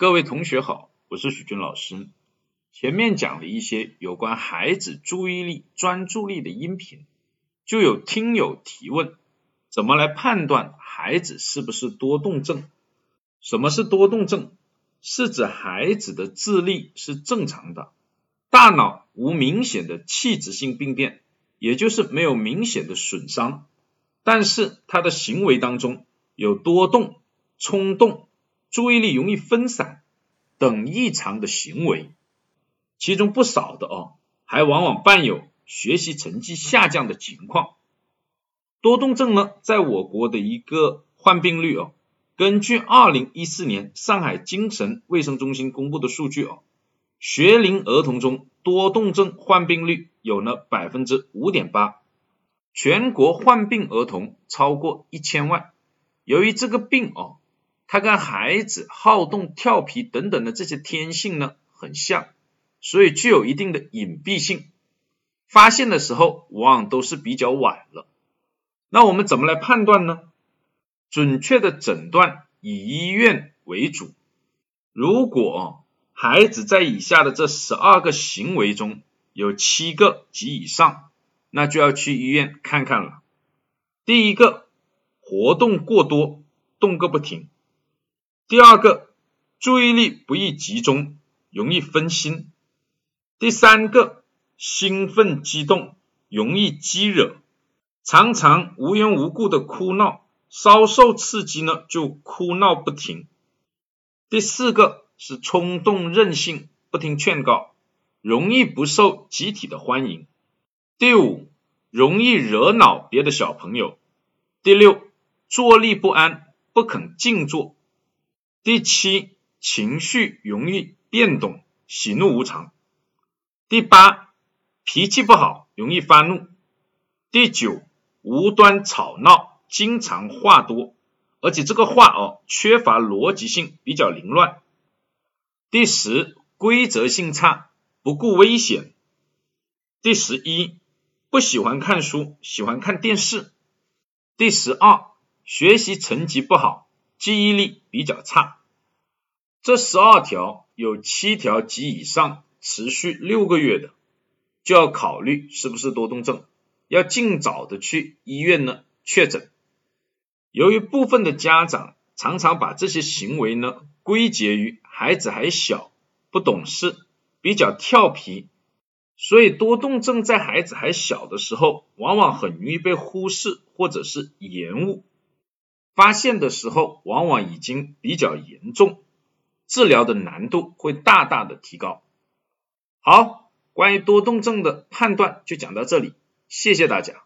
各位同学好，我是许军老师。前面讲了一些有关孩子注意力、专注力的音频，就有听友提问：怎么来判断孩子是不是多动症？什么是多动症？是指孩子的智力是正常的，大脑无明显的器质性病变，也就是没有明显的损伤，但是他的行为当中有多动、冲动。注意力容易分散等异常的行为，其中不少的哦，还往往伴有学习成绩下降的情况。多动症呢，在我国的一个患病率哦，根据二零一四年上海精神卫生中心公布的数据哦，学龄儿童中多动症患病率有了百分之五点八，全国患病儿童超过一千万。由于这个病哦。他跟孩子好动、调皮等等的这些天性呢很像，所以具有一定的隐蔽性，发现的时候往往都是比较晚了。那我们怎么来判断呢？准确的诊断以医院为主。如果孩子在以下的这十二个行为中有七个及以上，那就要去医院看看了。第一个，活动过多，动个不停。第二个，注意力不易集中，容易分心。第三个，兴奋激动，容易激惹，常常无缘无故的哭闹，稍受刺激呢就哭闹不停。第四个是冲动任性，不听劝告，容易不受集体的欢迎。第五，容易惹恼别的小朋友。第六，坐立不安，不肯静坐。第七，情绪容易变动，喜怒无常。第八，脾气不好，容易发怒。第九，无端吵闹，经常话多，而且这个话哦，缺乏逻辑性，比较凌乱。第十，规则性差，不顾危险。第十一，不喜欢看书，喜欢看电视。第十二，学习成绩不好。记忆力比较差，这十二条有七条及以上持续六个月的，就要考虑是不是多动症，要尽早的去医院呢确诊。由于部分的家长常常把这些行为呢归结于孩子还小不懂事，比较调皮，所以多动症在孩子还小的时候，往往很容易被忽视或者是延误。发现的时候，往往已经比较严重，治疗的难度会大大的提高。好，关于多动症的判断就讲到这里，谢谢大家。